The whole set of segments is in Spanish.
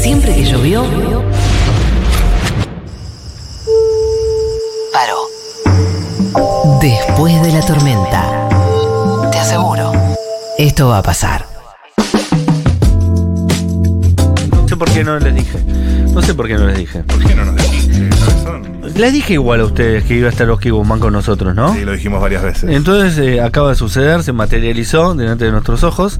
Siempre que llovió, paró. Después de la tormenta, te aseguro, esto va a pasar. No sé por qué no les dije. No sé por qué no les dije. ¿Por qué no nos dijiste, cabezón? Les dije igual a ustedes que iba a estar Oski Guzmán con nosotros, ¿no? Sí, lo dijimos varias veces. Entonces eh, acaba de suceder, se materializó delante de nuestros ojos.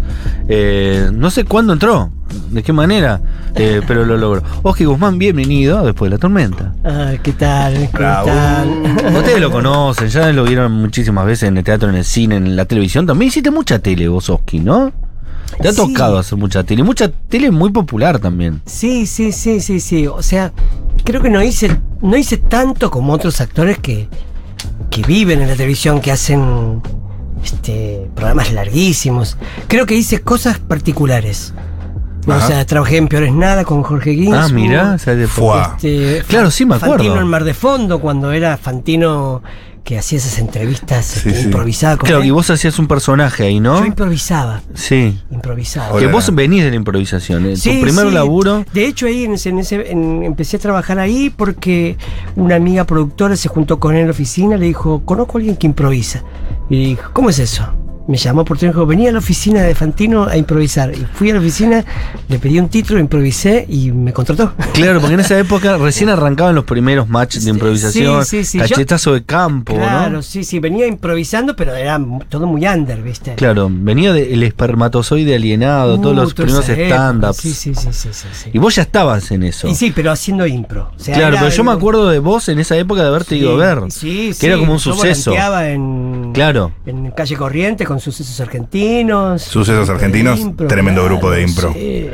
Eh, no sé cuándo entró, de qué manera, eh, pero lo logró. Oski Guzmán, bienvenido a después de la tormenta. Ah, ¿qué tal? ¿Cómo Bravo. están? Ustedes lo conocen, ya lo vieron muchísimas veces en el teatro, en el cine, en la televisión. También hiciste mucha tele vos, Oski, ¿no? Te ha Sí. tocado hacer mucha tele. Mucha tele muy popular también. Sí, sí, sí, sí, sí. O sea, creo que no hice, no hice tanto como otros actores que, que viven en la televisión, que hacen este, programas larguísimos. Creo que hice cosas particulares. O sea, trabajé en Peores Nada con Jorge Ginsburg. Ah, mira, esa es de. Este, Claro, sí me acuerdo. Fantino en Mar de Fondo, cuando era Fantino que hacía esas entrevistas Sí, este, sí. improvisadas con Claro, él. y vos hacías un personaje ahí, ¿no? Yo improvisaba, Sí. improvisaba. Hola. Que vos venís de la improvisación. ¿eh? Sí, tu primer sí. laburo. De hecho, ahí en ese, en ese- en- empecé a trabajar ahí porque una amiga productora se juntó con él en la oficina, le dijo, conozco a alguien que improvisa. Y le dijo, ¿cómo es eso? Me llamó por teléfono, venía a la oficina de Fantino a improvisar. Y fui a la oficina, le pedí un título, improvisé y me contrató. Claro, porque en esa época recién arrancaban los primeros matches de Sí, improvisación. sí, sí, yo- cachetazo de campo, claro, ¿no? sí, sí, venía improvisando, pero era todo muy under, ¿viste? Claro, venía del espermatozoide alienado, todos los primeros stand-ups. Sí, sí, sí, sí, sí, sí. Y vos ya estabas en eso. Y sí, pero haciendo impro. O sea, claro, pero yo me acuerdo de vos en esa época de haberte ido a ver. Sí, que era como un yo suceso. en, Claro. en calle Corriente con sucesos argentinos. Sucesos Argentinos, tremendo grupo de impro. sí.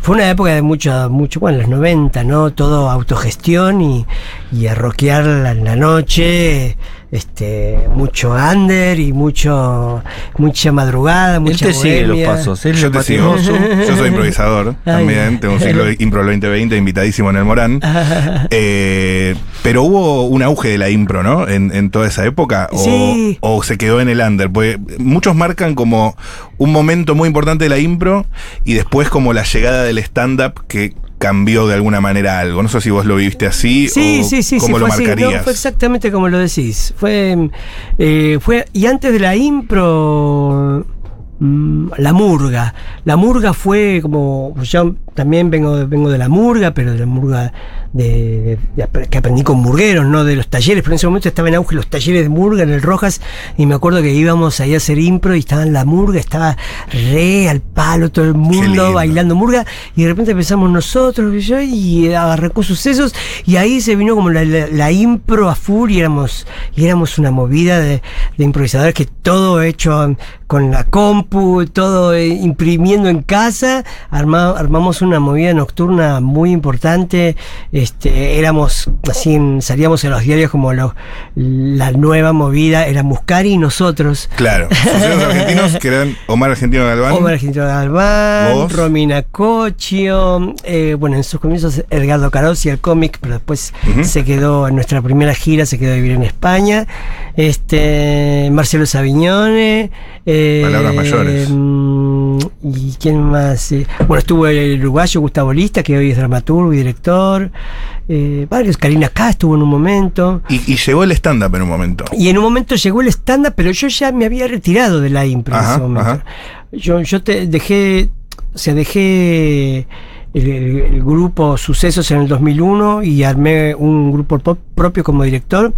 Fue una época de mucho, mucho, bueno, los 90, ¿no? Todo autogestión y, y a rockear la- en la noche, este, mucho under y mucho, mucha madrugada, Él mucha te sigue los bohemia. pasos. Él Yo te sigo. Yo soy improvisador también. Tengo un ciclo de Impro 2020 invitadísimo en el Morán. Eh, pero hubo un auge de la impro, ¿no? En, en toda esa época. O, Sí. o se quedó en el under. Porque muchos marcan como un momento muy importante de la impro y después como la llegada del stand-up que cambió de alguna manera algo. No sé si vos lo viviste así Sí, o sí, sí, cómo sí, lo fue. No, marcarías. fue exactamente como lo decís. Fue, eh, fue y antes de la impro, mm, la murga. La murga fue como también vengo, vengo de la murga, pero de la murga de, de- de- que aprendí con murgueros, no de los talleres. Pero en ese momento estaba en auge los talleres de murga en el Rojas y me acuerdo que íbamos ahí a hacer impro y estaba en la murga, estaba re al palo todo el mundo bailando murga y de repente empezamos nosotros y yo y arrancó sucesos y ahí se vino como la, la- la impro a full y éramos, y éramos una movida de, de improvisadores que todo hecho con la compu, todo eh, imprimiendo en casa, arma- armamos una movida nocturna muy importante, este, éramos así, en- salíamos en los diarios como lo- la nueva movida, era Muscari y nosotros. Claro. Sucesos argentinos que eran Omar Argentino Galván. Omar Argentino Galván, Vos. Romina Cochio, eh, bueno, en sus comienzos Edgardo Carossi, el cómic, pero después se quedó en nuestra primera gira, se quedó a vivir en España. Este, Marcelo Savignone. eh, Palabras mayores. mm, ¿Y quién más? Eh, bueno, estuvo el uruguayo Gustavo Lista, que hoy es dramaturgo y director. Eh, varios, Karina K estuvo en un momento. Y, y llegó el stand-up en un momento. Y en un momento llegó el stand-up, pero yo ya me había retirado de la impro en Ajá, ese momento. ajá. Yo, yo te dejé, o sea, dejé el, el- el grupo Sucesos en el 2001 y armé un grupo po- propio como director.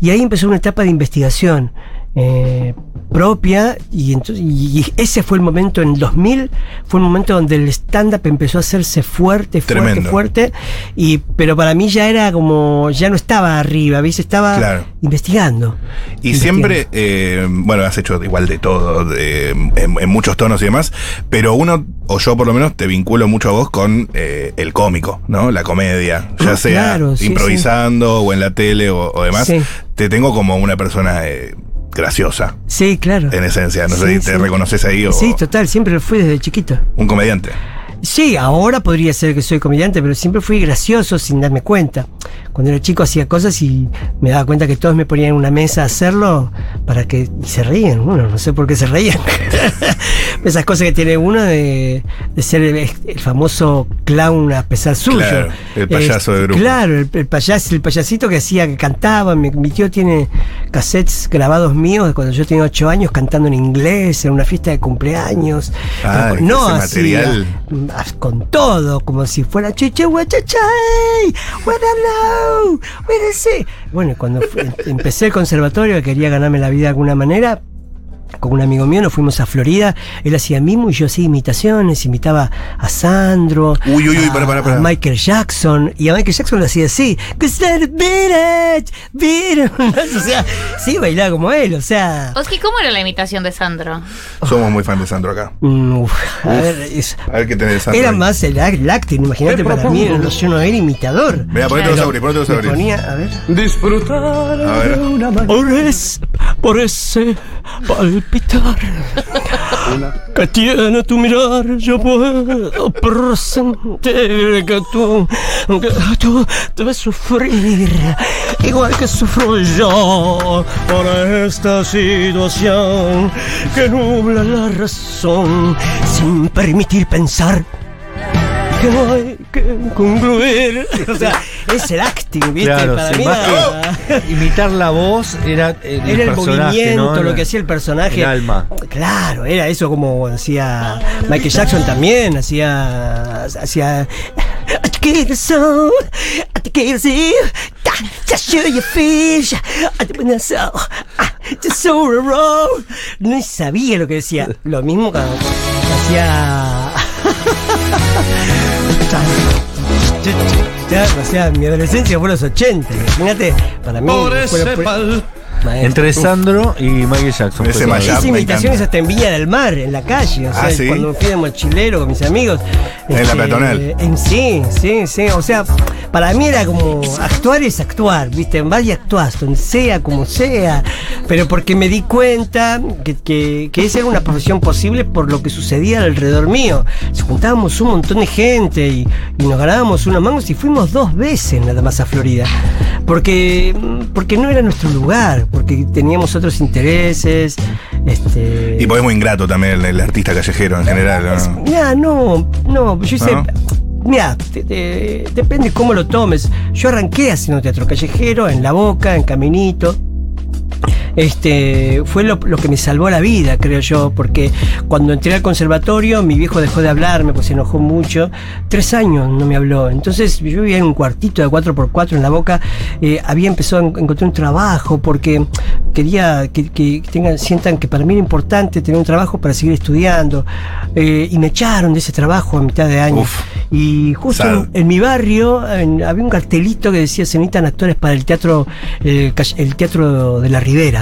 Y ahí empezó una etapa de investigación. Eh, propia y, entonces, y ese fue el momento en el 2000 fue el momento donde el stand up empezó a hacerse fuerte fuerte Tremendo. fuerte y pero para mí ya era como ya no estaba arriba ¿viste? estaba Claro. investigando Y siempre, eh, bueno, has hecho igual de todo, de- en, en muchos tonos y demás, pero uno, o yo por lo menos, te vinculo mucho a vos con eh, el cómico, ¿no? La comedia, ya Ah, sea claro, sí, improvisando o en la tele o, o demás. Sí. Te tengo como una persona eh, graciosa, Sí, claro. en esencia. No Sí, sé si te sí. reconoces ahí o Sí, total, siempre lo fui desde chiquito. un comediante. Sí, ahora podría ser que soy comediante, pero siempre fui gracioso sin darme cuenta. Cuando era chico hacía cosas y me daba cuenta que todos me ponían en una mesa a hacerlo para que y se reían. Bueno, no sé por qué se reían. esas cosas que tiene uno de, de ser el, el famoso clown a pesar suyo. Claro, el payaso de grupo. Claro, el, el payaso, el payasito que hacía, que cantaba. Mi, mi tío tiene cassettes grabados míos de cuando yo tenía ocho años cantando en inglés, en una fiesta de cumpleaños. Ah, Pero no así, a- con todo, como si fuera chiche guachachay? Bueno, cuando fu- empecé el conservatorio, que quería ganarme la vida de alguna manera, con un amigo mío nos fuimos a Florida, él hacía mimo y yo hacía imitaciones, imitaba a Sandro, Uy, uy, uy, a, pará, pará, pará. a Michael Jackson, y a Michael Jackson lo hacía así, o sea, sí, bailaba como él, o sea... Oski, ¿cómo era la imitación de Sandro? Somos muy fan de Sandro acá. mm, uf, a ver, es- A ver qué tenés Sandro. era ahí. más el, act- el acting, imagínate para mí, no, yo no era imitador. Mira, ponete los auris, ponete los auris. ponía, a ver. Disfrutar A ver. de una. Por, es- por ese palpitar que tiene tu mirar, yo puedo presentir que tú, que tú debes sufrir igual que sufro yo por esta situación que nubla la razón sin permitir pensar que hay que concluir. O sea, es el acting, ¿viste? Claro, Para sí, mí era- que imitar la voz era el, era el personaje, movimiento, ¿no? lo que hacía el personaje. El alma. Claro, era eso como hacía Michael Jackson también, hacía. hacía. No sabía lo que decía. Lo mismo cuando hacía. O sea, mi adolescencia fue los 80. Imagínate, para mí. Por ese fue-. Maestro. Entre Sandro y Michael Jackson. Ese mashup. Hice me imitaciones encanta. hasta en Villa del Mar, en la calle. O sea, Ah, ¿sí? cuando fui de mochilero con mis amigos. En la peatonal. En sí, sí, sí. O sea, para mí era como actuar es actuar, ¿viste? En y actuás, donde sea, como sea. Pero porque me di cuenta que, que, que esa era una profesión posible por lo que sucedía alrededor mío. Se juntábamos un montón de gente y, y nos ganábamos unos mangos y fuimos dos veces nada más a Florida. Porque, porque no era nuestro lugar, porque teníamos otros intereses. Este, Y pues es muy ingrato también el, el artista callejero en general. ¿no? No, no, yo hice. ¿No? Mira, te- te- depende cómo lo tomes. Yo arranqué haciendo teatro callejero, en La Boca, en Caminito. Este, fue lo, lo que me salvó la vida, creo yo, porque cuando entré al conservatorio, mi viejo dejó de hablarme, pues se enojó mucho. Tres años no me habló. Entonces yo vivía en un cuartito de 4x4 en la boca. eh, había empezado a en- encontrar un trabajo porque quería que, que tengan, sientan que para mí era importante tener un trabajo para seguir estudiando. Eh, y me echaron de ese trabajo a mitad de año. Uf. Y justo en, en mi barrio en- había un cartelito que decía se necesitan actores para el teatro, el, ca- el teatro de la Ribera.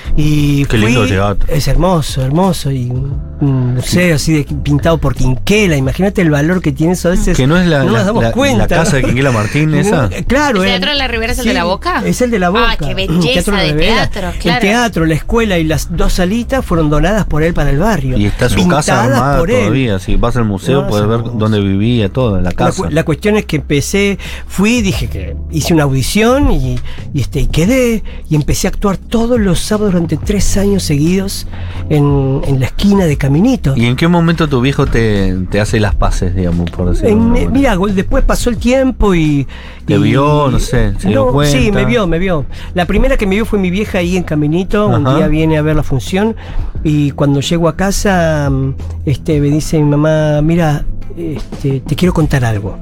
Y Qué fui- lindo teatro. Es hermoso, hermoso. Y un museo así de, pintado por Quinquela. Imagínate el valor que tiene eso a veces. Que no es la- nos la- damos la- cuenta. la casa de Quinquela Martín, esa. Claro. ¿El era- Teatro de la Ribera es el de la Boca? Es el de la Ah, Boca. qué El belleza Teatro de teatro, El teatro, la escuela y las dos salitas fueron donadas por él para el barrio. Y está su Pintadas casa armada por él. todavía. Si vas al museo, No, puedes es ver dónde vivía, todo, en la La, casa. cu- la cuestión es que empecé, fui, dije que hice una audición y, y, este, y quedé y empecé a actuar todos los sábados durante tres años seguidos en, en la esquina de Caminito. ¿Y en qué momento tu viejo te, te hace las paces, digamos, por decirlo En- eh, mira, después pasó el tiempo y. Te y- vio, no sé, se dio No, cuenta. Sí, me vio, me vio. La primera que me vio fue mi vieja ahí en Caminito. Un día viene a ver la función y cuando llego a casa, mm, este, me dice mi mamá: Mira, este, te quiero contar algo.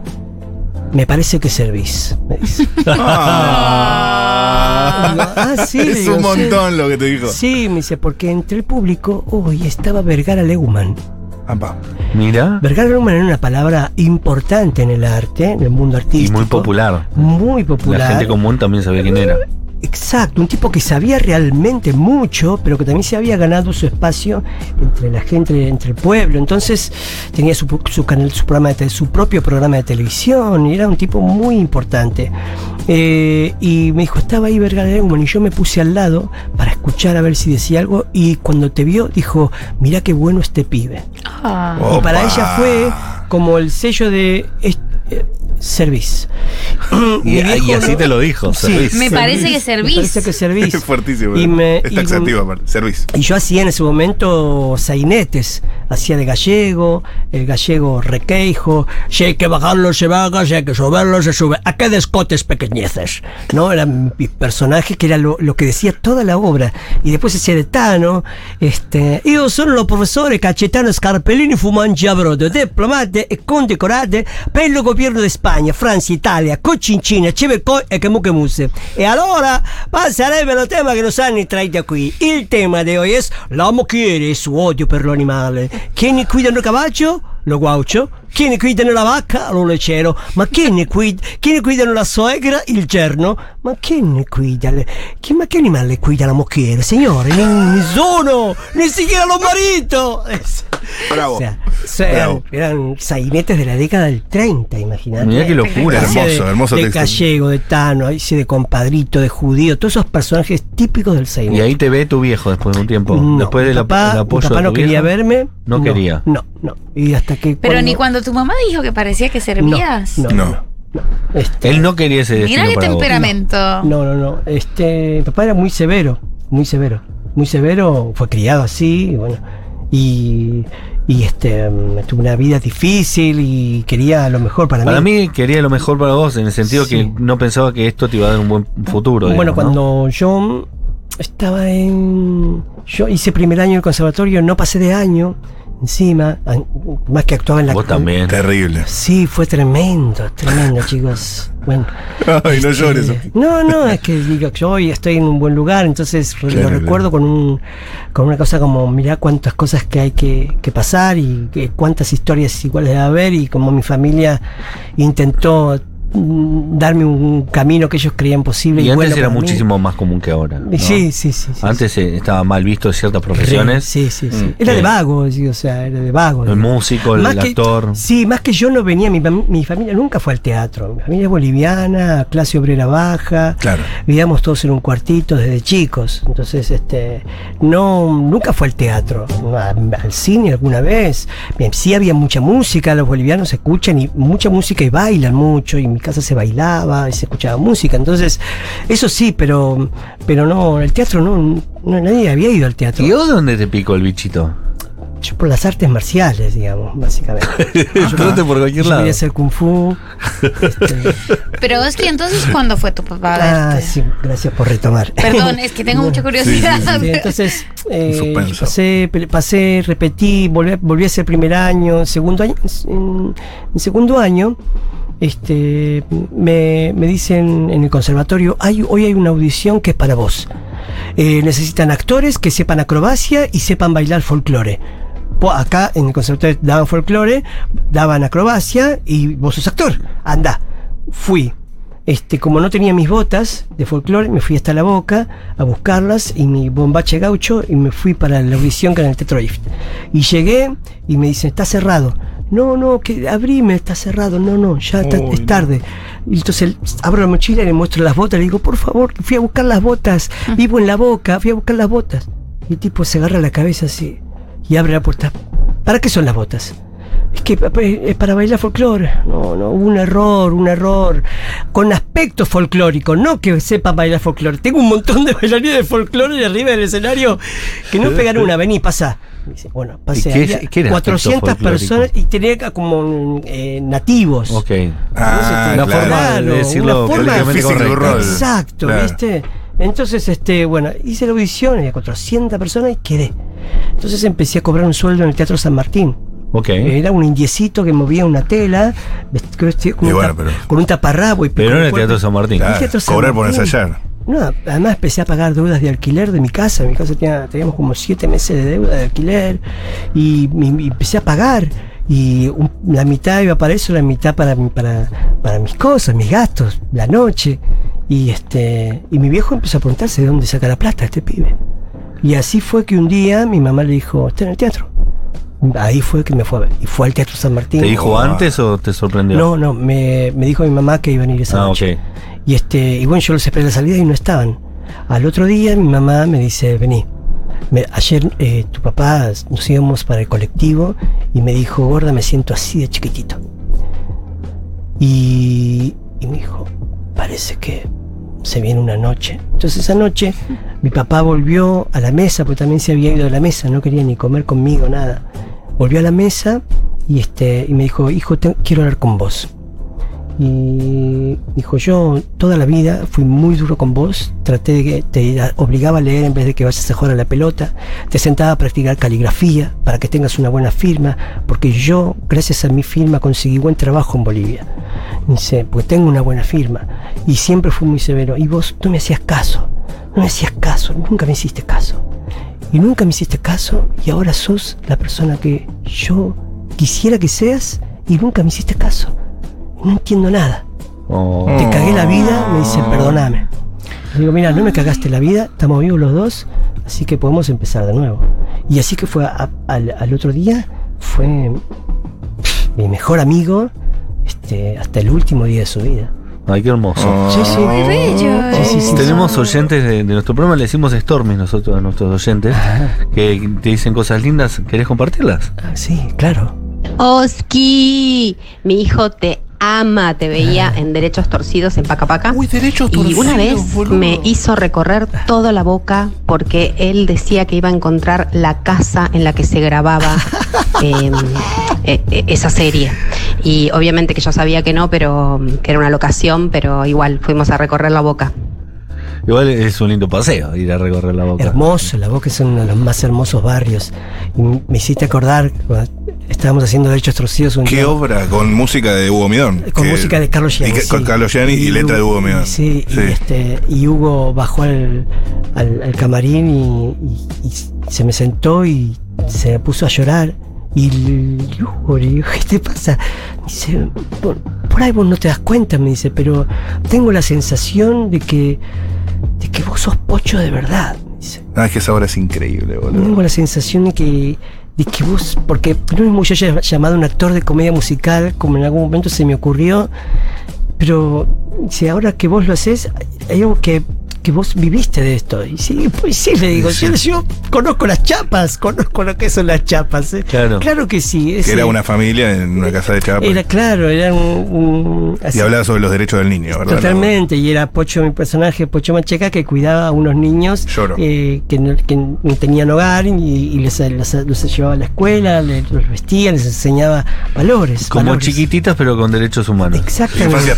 Me parece que servís. Me dice. Ah. Digo, ah, sí, es digo, un sí. montón lo que te dijo. Sí, me dice, porque entre el público, hoy estaba Vergara Leumann. Ampa. Mira. Vergara Leumann era una palabra importante en el arte, en el mundo Y artístico. muy popular. Muy popular. La gente común también sabía quién era. Exacto, un tipo que sabía realmente mucho, pero que también se había ganado su espacio entre la gente, entre el pueblo. Entonces tenía su, su canal, su programa de su propio programa de televisión, y era un tipo muy importante. Eh, y me dijo, estaba ahí Vergara Leumann, y yo me puse al lado para escuchar a ver si decía algo, y cuando te vio, dijo, mirá qué bueno este pibe. Ah. Y para ella fue como el sello de service. Y, y así no- te lo dijo. Sí. servís. Me parece que servís. Me parece que servís. Es fuertísimo. Y me- es y- taxativo, aparte. Servís. Y yo hacía en ese momento sainetes hacía de gallego, el gallego requeijo, si hay que bajarlo se baja, si hay que subirlo se sube, a qué descotes pequeñeces, ¿no? Era mi personaje que era lo, lo que decía toda la obra, y después hacía de Tano, este, io sono lo professore Cacetano Scarpellini Fumangiabrodo, diplomate e condecorate per il governo di Spagna, Francia, Italia, Cocincina, Civeco e Chemuchemuse. E allora passeremo al tema che non sanno traita qui. Il tema di oggi è la mucchiere e su odio per l'animale. Chi ne guida il cavallo? Lo guaucio. Chi ne guida la vacca? Lo lecero. Ma chi ne guida, chi ne guida la suegra? Il gerno. Ma chi ne guida? le- chi, ma che animale guida la mucchiere? Signore, nessuno! Ni siquiera lo marito! Eh, Bravo. o sea, so- eran, Bravo. eran sainetes de la década del 30, imagínate. Mirá qué locura. Hermoso, de, hermoso de texto. gallego, de Tano, hice de compadrito, de judío, todos esos personajes típicos del Y sainete. ahí te ve tu viejo después de un tiempo. No, después del el apoyo mi papá de no quería viejo, verme. No quería. No, no. Y hasta que. Pero cuando- ni cuando tu mamá dijo que parecía que servías. No, No. no. no. Este, Él no quería ese Mira qué para temperamento. No, no, no. Este, mi papá era muy severo, muy severo. Muy severo, fue criado así, y bueno. Y, y este, mm, tuvo una vida difícil y quería lo mejor para, Para mí quería lo mejor para vos, en el sentido Sí. que no pensaba que esto te iba a dar un buen futuro. Bueno, digamos, ¿no? cuando yo estaba en. Yo hice primer año en el conservatorio, no pasé de año, encima, más que actuaba en la. Vos también. Terrible. Sí, fue tremendo, tremendo, chicos. Bueno. Ay, no llores. Eh, no, no, es que digo, yo hoy estoy en un buen lugar, entonces Claro, lo recuerdo con un con una cosa como, mirá cuántas cosas que hay que, que pasar y que cuántas historias iguales debe haber y como mi familia intentó darme un camino que ellos creían posible. Y Y, antes bueno era mí. muchísimo más común que ahora. ¿no? Sí, sí, sí. sí, Antes eh, estaba mal visto ciertas profesiones. Sí, sí, sí. Mm, Era de eh, vago, o sea, era de vago. El músico, el, que- actor. Sí, más que yo no venía, mi, mi familia nunca fue al teatro. Mi familia es boliviana, clase obrera baja. Claro. Vivíamos todos en un cuartito desde chicos. Entonces, este, no, nunca fue al teatro. Al cine alguna vez. Sí había mucha música, los bolivianos escuchan y mucha música y bailan mucho. Y mi casa se bailaba y se escuchaba música. Entonces, eso sí, pero, pero no, el teatro no, no nadie había ido al teatro. ¿Y vos dónde te picó el bichito? Yo por las artes marciales, digamos, básicamente. Entraste por cualquier Yo lado. quería hacer kung fu. este, Pero es que entonces, ¿cuándo fue tu papá? ah, verte? sí, gracias por retomar. Perdón, es que tengo mucha curiosidad. Sí, entonces, eh, pasé, pasé, repetí, volví, a- volví a ser primer año, segundo año. En, en segundo año, este, me, me dicen en el conservatorio, hay, hoy hay una audición que es para vos. Eh, necesitan actores que sepan acrobacia y sepan bailar folclore. Po- Acá en el conservatorio daban folclore, daban acrobacia y vos sos actor. Anda, fui. Este, como no tenía mis botas de folclore, me fui hasta la boca a buscarlas y mi bombache gaucho y me fui para la audición que era en el Teatro. Y llegué y me dicen, está cerrado. No, no, que abrime, está cerrado. No, no, ya está- Uy, es no. tarde. Y entonces abro la mochila y le muestro las botas. Le digo, por favor, fui a buscar las botas. Vivo en la boca, fui a buscar las botas. Y el tipo se agarra la cabeza así y abre la puerta. ¿Para qué son las botas? Es que es para bailar folclore. No, no, un error, un error. Con aspecto folclórico, no que sepa bailar folclore. Tengo un montón de bailarines de folclore arriba del escenario que no pegan una. Vení, pasa. Bueno, pasé. ¿Y qué qué era aspecto 400 folclórico? personas y tenía como eh, nativos. Ok. Ah, Una claro. forma de decirlo una forma. Exacto, Claro. ¿viste? Entonces, este, bueno, hice la audición, había 400 personas y quedé. Entonces empecé a cobrar un sueldo en el Teatro San Martín. Ok. Era un indiecito que movía una tela, con, un, bueno, tap- pero- con un taparrabo y Pero no en un el cuerpo- Teatro San Martín. Claro, Teatro San cobrar por ensayar. No, además empecé a pagar deudas de alquiler de mi casa. Mi casa tenía, teníamos como siete meses de deuda de alquiler y, y empecé a pagar. Y un- la mitad iba para eso, la mitad para, para, para mis cosas, mis gastos, la noche. Y este y mi viejo empezó a preguntarse de dónde saca la plata este pibe. Y así fue que un día mi mamá le dijo, está en el teatro. Ahí fue que me fue a ver. Y fue al Teatro San Martín. ¿Te dijo antes o te sorprendió? No, no, me, me dijo mi mamá que iban a ir esa Ah, noche. ok. Y este, y bueno, yo los esperé a la salida y no estaban. Al otro día mi mamá me dice, vení. Me- ayer eh, tu papá nos íbamos para el colectivo y me dijo, gorda, me siento así de chiquitito. Y, y me dijo, parece que se viene una noche. Entonces esa noche mi papá volvió a la mesa, porque también se había ido de la mesa, no quería ni comer conmigo, nada. volvió a la mesa y, este, y me dijo, hijo, te- quiero hablar con vos. Y dijo, yo toda la vida fui muy duro con vos, traté de que te obligaba a leer en vez de que vayas a jugar a la pelota, te sentaba a practicar caligrafía para que tengas una buena firma, porque yo, gracias a mi firma, conseguí buen trabajo en Bolivia. Dice, porque tengo una buena firma. Y siempre fui muy severo. Y vos no me hacías caso, no me hacías caso, nunca me hiciste caso. Y nunca me hiciste caso y ahora sos la persona que yo quisiera que seas y nunca me hiciste caso. No entiendo nada. Oh. Te cagué la vida, me dice, perdóname. Le digo, mira, no me cagaste la vida, estamos vivos los dos, así que podemos empezar de nuevo. Y así que fue a- al, al otro día, fue mi mejor amigo este, hasta el último día de su vida. Ay, qué hermoso. Sí, sí. Muy bello. Sí, sí, sí. Tenemos oyentes de, de nuestro programa, le decimos Stormy nosotros a nuestros oyentes, que te dicen cosas lindas, ¿querés compartirlas? Ah, sí, claro. Oski, mi hijo te ama, te veía en Derechos Torcidos en Paca Paca. Uy, derechos Y una torcidos, vez boludo. me hizo recorrer toda la boca porque él decía que iba a encontrar la casa en la que se grababa eh, eh, eh, esa serie. Y obviamente que yo sabía que no, pero que era una locación, pero igual fuimos a recorrer la boca. Igual es un lindo paseo ir a recorrer la boca. Hermoso, la Boca es uno de los más hermosos barrios. Y me hiciste acordar, estábamos haciendo Derechos Torcidos un ¿Qué obra? Con música de Hugo Midón. Con Que- música de Carlos Gianni. y Con. Carlos Gianni y, letra de Hugo Midón. Sí, Y, este, y Hugo bajó al, al- al camarín y, se me sentó y se puso a llorar. Y Hugo le digo, ¿qué te pasa? Me dice, por, por ahí vos no te das cuenta, me dice, pero tengo la sensación de que, de que vos sos pocho de verdad. Ah, es que esa obra es increíble, boludo. Tengo la sensación de que, vos, porque no es mismo yo llamado un actor de comedia musical, como en algún momento se me ocurrió, pero si ahora que vos lo haces, hay algo que, que vos viviste de esto. Y sí, pues sí, le digo, Sí. Yo, yo conozco las chapas, conozco lo que son las chapas. ¿eh? Claro. que sí. Que era una familia en una casa de chapa. Era claro, era un... un- y hablaba sobre los derechos del niño, ¿verdad? Totalmente, y era Pocho, mi personaje, Pocho Mancheca, que cuidaba a unos niños Lloro. eh, que, no, que no tenían hogar y, y les, los llevaba a la escuela, les, los vestía, les enseñaba valores. Como valores. chiquititas pero con derechos humanos. Exactamente.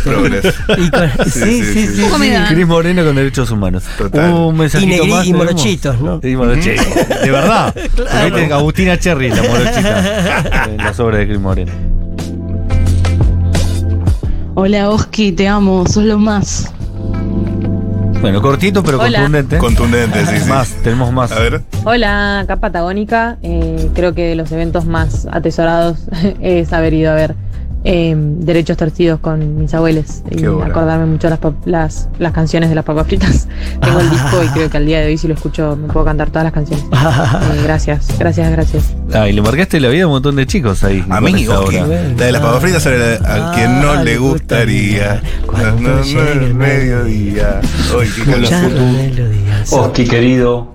Y con- sí, sí, sí. sí. Cris Moreno con derechos humanos. Total. Un mensajito Y negri- más. y tenemos. morochitos, ¿no? Y morochitos. De verdad. Viste, Agustina Cherry, la morochita. en las obras de Cris Moreno. Hola Oski, te amo, sos lo más. Bueno, cortito pero Hola. contundente. Contundente, sí, sí. Más, tenemos más. A ver. Hola, acá Patagónica. Eh, creo que de los eventos más atesorados es haber ido a ver eh, Derechos Torcidos con mis abuelos y acordarme mucho las, las, las canciones de las papas fritas. Tengo el disco y creo que al día de hoy si lo escucho me puedo cantar todas las canciones. Eh, gracias, gracias, gracias. Ah, y le marcaste la vida a un montón de chicos ahí. A mí, obra. La de las papas fritas era la- al que no Ah, le le gustaría. No, no, llegue el mediodía. Hoy. Oski, querido,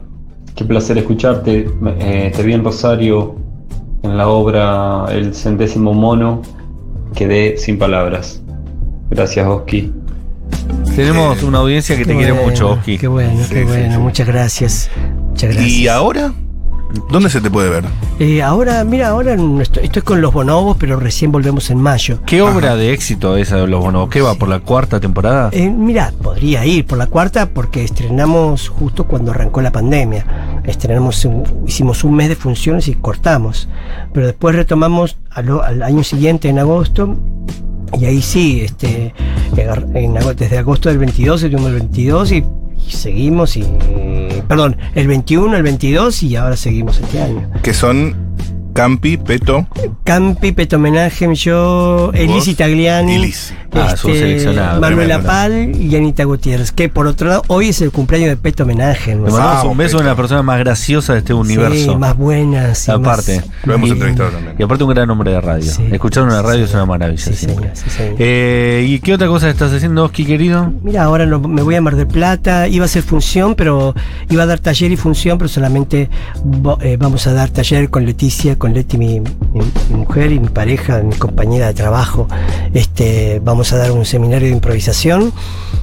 qué placer escucharte. Eh, te vi en Rosario en la obra El centésimo mono. Quedé sin palabras. Gracias, Oski. Tenemos una audiencia que Qué te quiere bueno, mucho, Oski. Qué bueno, Sí, qué sí, bueno. sí. Muchas gracias. Muchas gracias. ¿Y ahora? ¿Dónde se te puede ver? Eh, ahora, mira, ahora estoy, estoy con los bonobos, pero recién volvemos en mayo. ¿Qué obra de éxito esa de los bonobos? ¿Qué va por la cuarta temporada? Eh, mira, podría ir por la cuarta porque estrenamos justo cuando arrancó la pandemia. Estrenamos, un- hicimos un mes de funciones y cortamos. Pero después retomamos al, año siguiente, en agosto. Y ahí sí, este, en desde agosto del 22, estuvimos el 22 y, seguimos. y Perdón, el 21, el 22 y ahora seguimos este año. Que son Campi, Peto. Campi, Peto Homenaje, yo, Elisi Tagliani. Y Lisi. Ah, seleccionado, Manuela. Pal y Anita Gutiérrez. Que por otro lado, hoy es el cumpleaños de Peto Homenaje. ¿no? Le mandamos un beso a una persona más graciosa de este universo. Sí, más buenas. y Aparte. más- Lo hemos entrevistado también. Y aparte un gran hombre de radio. Sí. Escuchar una radio es una maravilla. Señor. Eh, ¿Y qué otra cosa estás haciendo, Oski, querido? Mira, ahora no- me voy a Mar del Plata. Iba a hacer función, pero iba a dar taller y función, pero solamente eh, vamos a dar taller con Leticia, con Leti, mi, mi- mi mujer y mi pareja, mi compañera de trabajo. Este, vamos a dar un seminario de improvisación.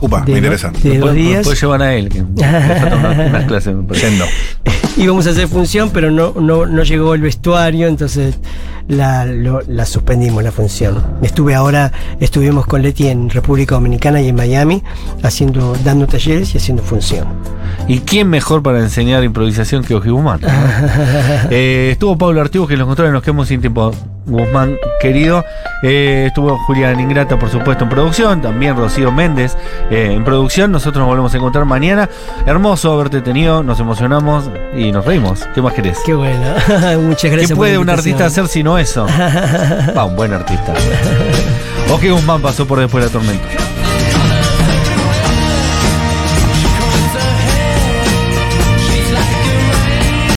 Upa, de me interesa. De dos días. después llevan a él, que unas, clases. Yendo. Íbamos a hacer función, pero no, no, no llegó el vestuario, entonces la, lo- la suspendimos la función. Estuve ahora, estuvimos con Leti en República Dominicana y en Miami, haciendo, dando talleres y haciendo función. ¿Y quién mejor para enseñar improvisación que Oji Guzmán? ¿no? Eh, estuvo Pablo Artibos, que los controles nos quedamos sin tiempo. Guzmán, querido. Eh, estuvo Julián Ingrata, por supuesto, en producción. También Rocío Méndez eh, en producción. Nosotros nos volvemos a encontrar mañana. Hermoso haberte tenido. Nos emocionamos y nos reímos. ¿Qué más querés? Qué bueno, muchas gracias. ¿Qué puede un artista hacer sino eso? Va, un buen artista. Oji Guzmán pasó por después de la tormenta.